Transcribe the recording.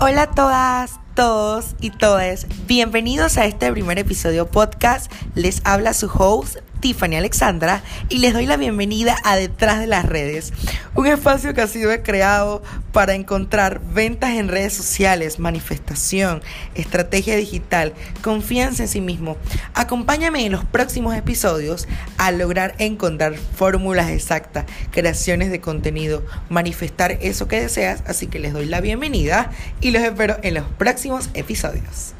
Hola a todas, todos y todas. Bienvenidos a este primer episodio podcast. Les habla su host Tiffany Alexandra y les doy la bienvenida a Detrás de las Redes, un espacio que ha sido creado para encontrar ventas en redes sociales, manifestación, estrategia digital, confianza en sí mismo. Acompáñame en los próximos episodios a lograr encontrar fórmulas exactas, creaciones de contenido, manifestar eso que deseas, así que les doy la bienvenida y los espero en los próximos episodios.